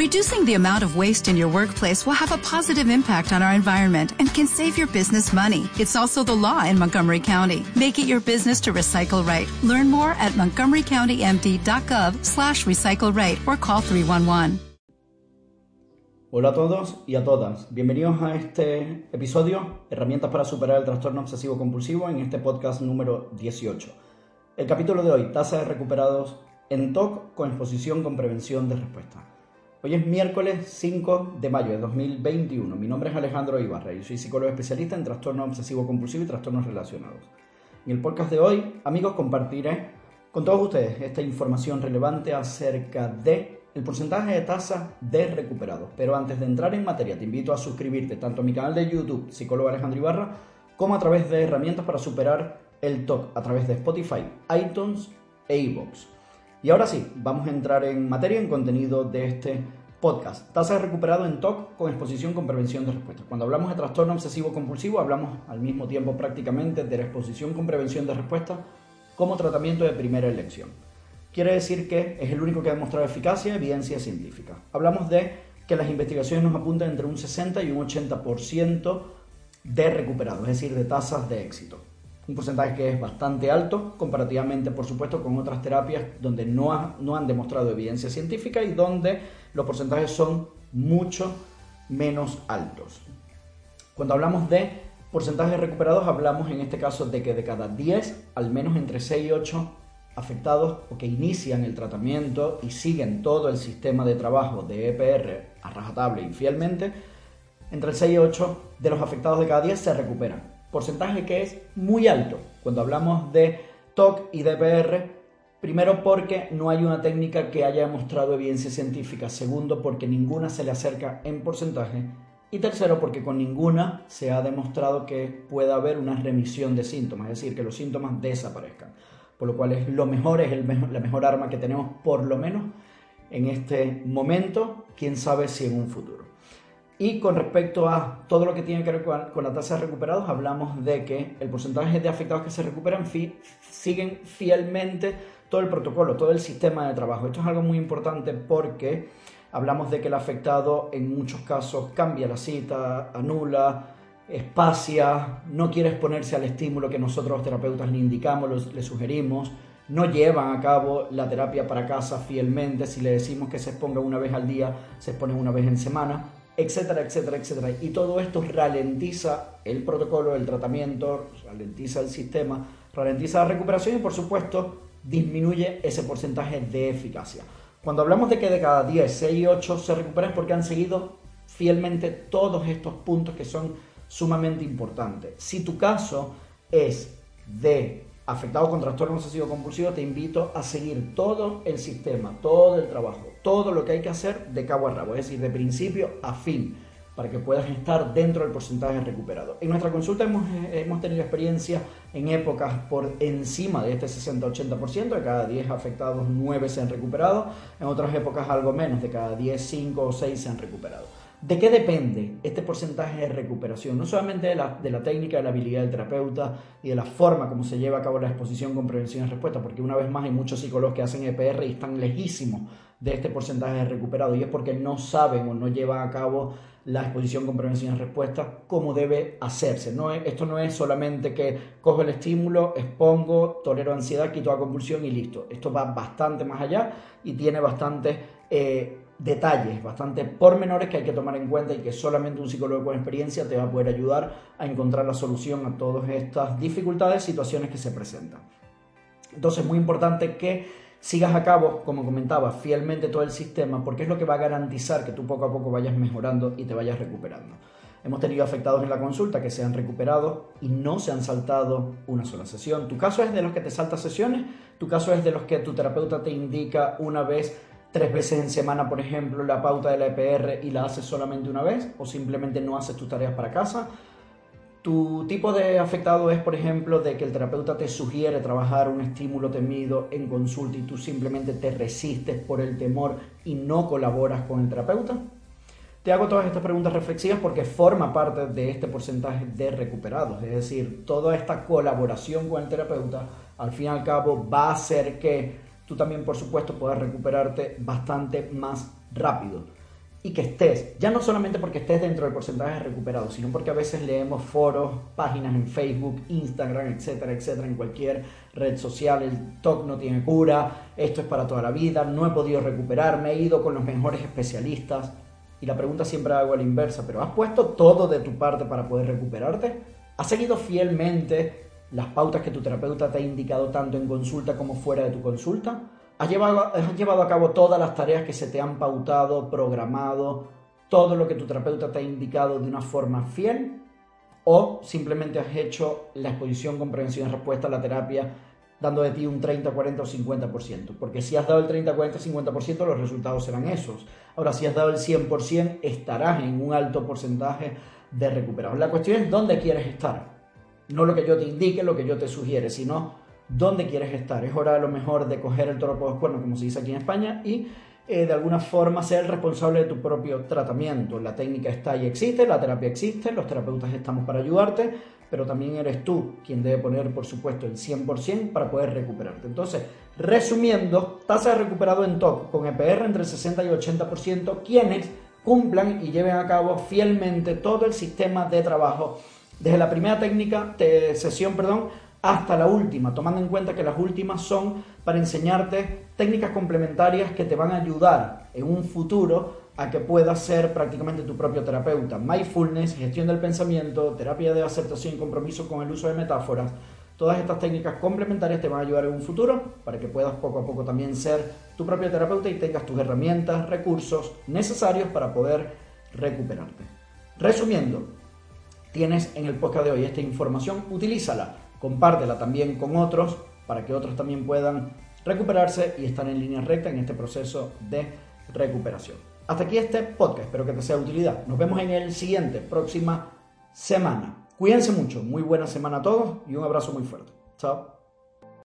Reducing the amount of waste in your workplace will have a positive impact on our environment and can save your business money. It's also the law in Montgomery County. Make it your business to recycle right. Learn more at montgomerycountymd.gov slash recycle right or call 311. Hola a todos y a todas. Bienvenidos a este episodio, Herramientas para superar el trastorno obsesivo compulsivo, en este podcast número 18. El capítulo de hoy, tasa de recuperados en TOC con exposición con prevención de respuesta. Hoy es miércoles 5 de mayo de 2021. Mi nombre es Alejandro Ibarra y soy psicólogo especialista en trastorno obsesivo compulsivo y trastornos relacionados. En el podcast de hoy, amigos, compartiré con todos ustedes esta información relevante acerca de el porcentaje de tasa de recuperados. Pero antes de entrar en materia, te invito a suscribirte tanto a mi canal de YouTube, psicólogo Alejandro Ibarra, como a través de herramientas para superar el TOC a través de Spotify, iTunes e iVoox. Y ahora sí, vamos a entrar en materia, en contenido de este podcast. Tasa de recuperado en TOC con exposición con prevención de respuesta. Cuando hablamos de trastorno obsesivo compulsivo, hablamos al mismo tiempo prácticamente de la exposición con prevención de respuesta como tratamiento de primera elección. Quiere decir que es el único que ha demostrado eficacia, evidencia científica. Hablamos de que las investigaciones nos apuntan entre un 60 y un 80% de recuperados, es decir, de tasas de éxito un porcentaje que es bastante alto comparativamente, por supuesto, con otras terapias donde no, no han demostrado evidencia científica y donde los porcentajes son mucho menos altos. Cuando hablamos de porcentajes recuperados, hablamos en este caso de que de cada 10, al menos entre 6 y 8 afectados o que inician el tratamiento y siguen todo el sistema de trabajo de EPR a rajatabla infielmente, entre el 6 y 8 de los afectados de cada 10 se recuperan porcentaje que es muy alto cuando hablamos de TOC y DPR. Primero porque no hay una técnica que haya demostrado evidencia científica. Segundo porque ninguna se le acerca en porcentaje. Y tercero porque con ninguna se ha demostrado que pueda haber una remisión de síntomas, es decir, que los síntomas desaparezcan. Por lo cual es lo mejor, es la mejor arma que tenemos por lo menos en este momento, quién sabe si en un futuro. Y con respecto a todo lo que tiene que ver con, la tasa de recuperados, hablamos de que el porcentaje de afectados que se recuperan siguen fielmente todo el protocolo, todo el sistema de trabajo. Esto es algo muy importante porque hablamos de que el afectado en muchos casos cambia la cita, anula, espacia, no quiere exponerse al estímulo que nosotros los terapeutas le indicamos, le sugerimos, no llevan a cabo la terapia para casa fielmente, si le decimos que se exponga una vez al día, se expone una vez en semana, etcétera, etcétera, etcétera. Y todo esto ralentiza el protocolo, el tratamiento, ralentiza el sistema, ralentiza la recuperación y por supuesto disminuye ese porcentaje de eficacia. Cuando hablamos de que de cada 10, 6 y 8 se recuperan es porque han seguido fielmente todos estos puntos que son sumamente importantes. Si tu caso es de afectado con trastorno obsesivo compulsivo, te invito a seguir todo el sistema, todo el trabajo, todo lo que hay que hacer de cabo a rabo, es decir, de principio a fin, para que puedas estar dentro del porcentaje recuperado. En nuestra consulta hemos, eh, hemos tenido experiencia en épocas por encima de este 60-80%, de cada 10 afectados 9 se han recuperado, en otras épocas algo menos, de cada 10 5 o 6 se han recuperado. ¿De qué depende este porcentaje de recuperación? No solamente de la, de la, técnica, de la habilidad del terapeuta y de la forma como se lleva a cabo la exposición con prevención y respuesta, porque una vez más hay muchos psicólogos que hacen EPR y están lejísimos de este porcentaje de recuperado y es porque no saben o no llevan a cabo la exposición con prevención y respuesta como debe hacerse. No esto no es solamente que cojo el estímulo, expongo, tolero ansiedad, quito la convulsión y listo. Esto va bastante más allá y tiene bastante... Eh, detalles, bastante pormenores que hay que tomar en cuenta y que solamente un psicólogo con experiencia te va a poder ayudar a encontrar la solución a todas estas dificultades, situaciones que se presentan. Entonces, muy importante que sigas a cabo, como comentaba, fielmente todo el sistema, porque es lo que va a garantizar que tú poco a poco vayas mejorando y te vayas recuperando. Hemos tenido afectados en la consulta que se han recuperado y no se han saltado una sola sesión. Tu caso es de los que te saltas sesiones, tu caso es de los que tu terapeuta te indica una vez tres veces en semana, por ejemplo, la pauta de la EPR y la haces solamente una vez o simplemente no haces tus tareas para casa. Tu tipo de afectado es, por ejemplo, de que el terapeuta te sugiere trabajar un estímulo temido en consulta y tú simplemente te resistes por el temor y no colaboras con el terapeuta. Te hago todas estas preguntas reflexivas porque forma parte de este porcentaje de recuperados, es decir, toda esta colaboración con el terapeuta al fin y al cabo va a hacer que tú también, por supuesto, puedas recuperarte bastante más rápido. y que estés, ya no solamente porque estés dentro del porcentaje de recuperados, sino porque a veces leemos foros, páginas en Facebook, Instagram, etcétera, etcétera, en cualquier red social, el TOC no tiene cura, esto es para toda la vida, no he podido recuperarme, he ido con los mejores especialistas. Y la pregunta siempre hago a la inversa, pero ¿has puesto todo de tu parte para poder recuperarte? ¿Has seguido fielmente las pautas que tu terapeuta te ha indicado tanto en consulta como fuera de tu consulta? ¿Has llevado, llevado a cabo todas las tareas que se te han pautado, programado, todo lo que tu terapeuta te ha indicado de una forma fiel? ¿O simplemente has hecho la exposición y respuesta a la terapia dando de ti un 30, 40 o 50%? Porque si has dado el 30, 40, 50%, los resultados serán esos. Ahora, si has dado el 100%, estarás en un alto porcentaje de recuperados. La cuestión es dónde quieres estar. No lo que yo te indique, lo que yo te sugiere, sino dónde quieres estar. Es hora a lo mejor de coger el toro por los cuernos, como se dice aquí en España, y eh, de alguna forma ser el responsable de tu propio tratamiento. La técnica está y existe, la terapia existe, los terapeutas estamos para ayudarte, pero también eres tú quien debe poner, por supuesto, el 100% para poder recuperarte. Entonces, resumiendo, tasa de recuperado en TOC con EPR entre el 60 y 80%, quienes cumplan y lleven a cabo fielmente todo el sistema de trabajo desde la primera técnica, sesión, perdón, hasta la última, tomando en cuenta que las últimas son para enseñarte técnicas complementarias que te van a ayudar en un futuro a que puedas ser prácticamente tu propio terapeuta. Mindfulness, gestión del pensamiento, terapia de aceptación y compromiso con el uso de metáforas. Todas estas técnicas complementarias te van a ayudar en un futuro para que puedas poco a poco también ser tu propio terapeuta y tengas tus herramientas, recursos necesarios para poder recuperarte. Resumiendo, tienes en el podcast de hoy esta información, utilízala compártela también con otros para que otros también puedan recuperarse y estar en línea recta en este proceso de recuperación. Hasta aquí este podcast, espero que te sea de utilidad. Nos vemos en el siguiente, próxima semana. Cuídense mucho, muy buena semana a todos y un abrazo muy fuerte. Chao.